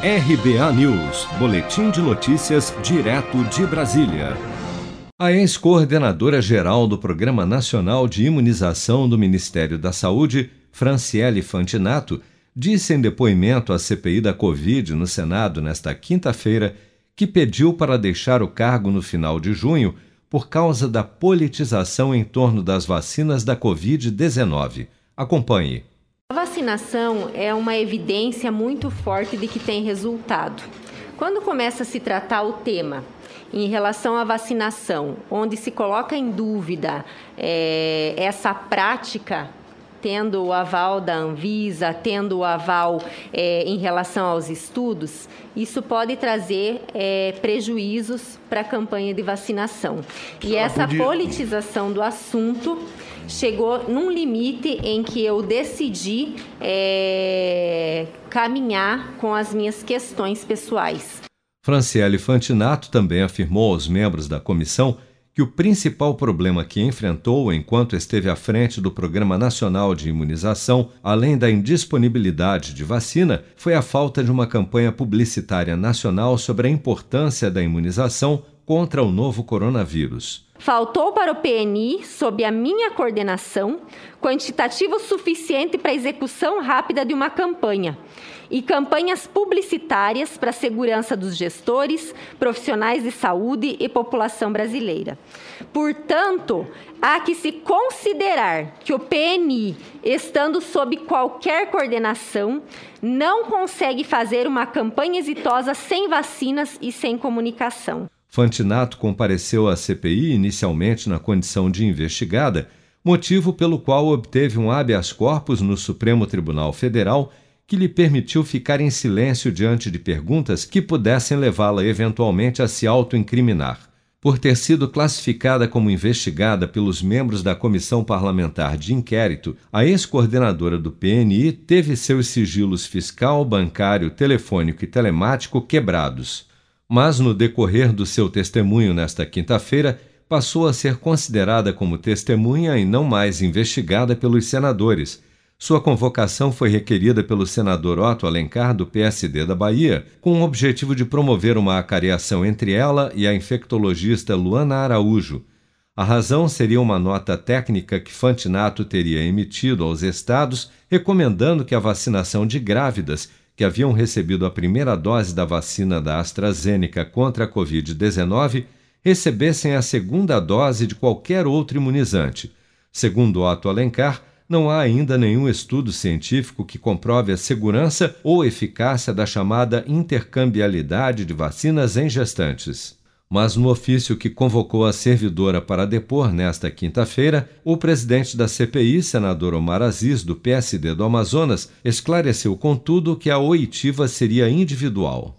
RBA News, Boletim de Notícias, direto de Brasília. A ex-coordenadora geral do Programa Nacional de Imunização do Ministério da Saúde, Franciele Fantinato, disse em depoimento à CPI da Covid no Senado nesta quinta-feira que pediu para deixar o cargo no final de junho por causa da politização em torno das vacinas da Covid-19. Acompanhe. Vacinação é uma evidência muito forte de que tem resultado. Quando começa a se tratar o tema em relação à vacinação, onde se coloca em dúvida é, essa prática tendo o aval da Anvisa, tendo o aval é, em relação aos estudos, isso pode trazer é, prejuízos para a campanha de vacinação. E essa politização do assunto chegou num limite em que eu decidi é, caminhar com as minhas questões pessoais. Franciele Fantinato também afirmou aos membros da comissão que o principal problema que enfrentou enquanto esteve à frente do Programa Nacional de Imunização, além da indisponibilidade de vacina, foi a falta de uma campanha publicitária nacional sobre a importância da imunização contra o novo coronavírus. Faltou para o PNI, sob a minha coordenação, quantitativo suficiente para a execução rápida de uma campanha e campanhas publicitárias para a segurança dos gestores, profissionais de saúde e população brasileira. Portanto, há que se considerar que o PNI, estando sob qualquer coordenação, não consegue fazer uma campanha exitosa sem vacinas e sem comunicação. Fantinato compareceu à CPI inicialmente na condição de investigada, motivo pelo qual obteve um habeas corpus no Supremo Tribunal Federal que lhe permitiu ficar em silêncio diante de perguntas que pudessem levá-la eventualmente a se autoincriminar. Por ter sido classificada como investigada pelos membros da Comissão Parlamentar de Inquérito, a ex-coordenadora do PNI teve seus sigilos fiscal, bancário, telefônico e telemático quebrados. Mas, no decorrer do seu testemunho nesta quinta-feira, passou a ser considerada como testemunha e não mais investigada pelos senadores sua convocação foi requerida pelo senador Otto Alencar, do PSD da Bahia, com o objetivo de promover uma acariação entre ela e a infectologista Luana Araújo. A razão seria uma nota técnica que Fantinato teria emitido aos estados recomendando que a vacinação de grávidas que haviam recebido a primeira dose da vacina da AstraZeneca contra a Covid-19 recebessem a segunda dose de qualquer outro imunizante. Segundo Otto Alencar, não há ainda nenhum estudo científico que comprove a segurança ou eficácia da chamada intercambialidade de vacinas em gestantes. Mas no ofício que convocou a servidora para depor nesta quinta-feira, o presidente da CPI, senador Omar Aziz, do PSD do Amazonas, esclareceu, contudo, que a oitiva seria individual.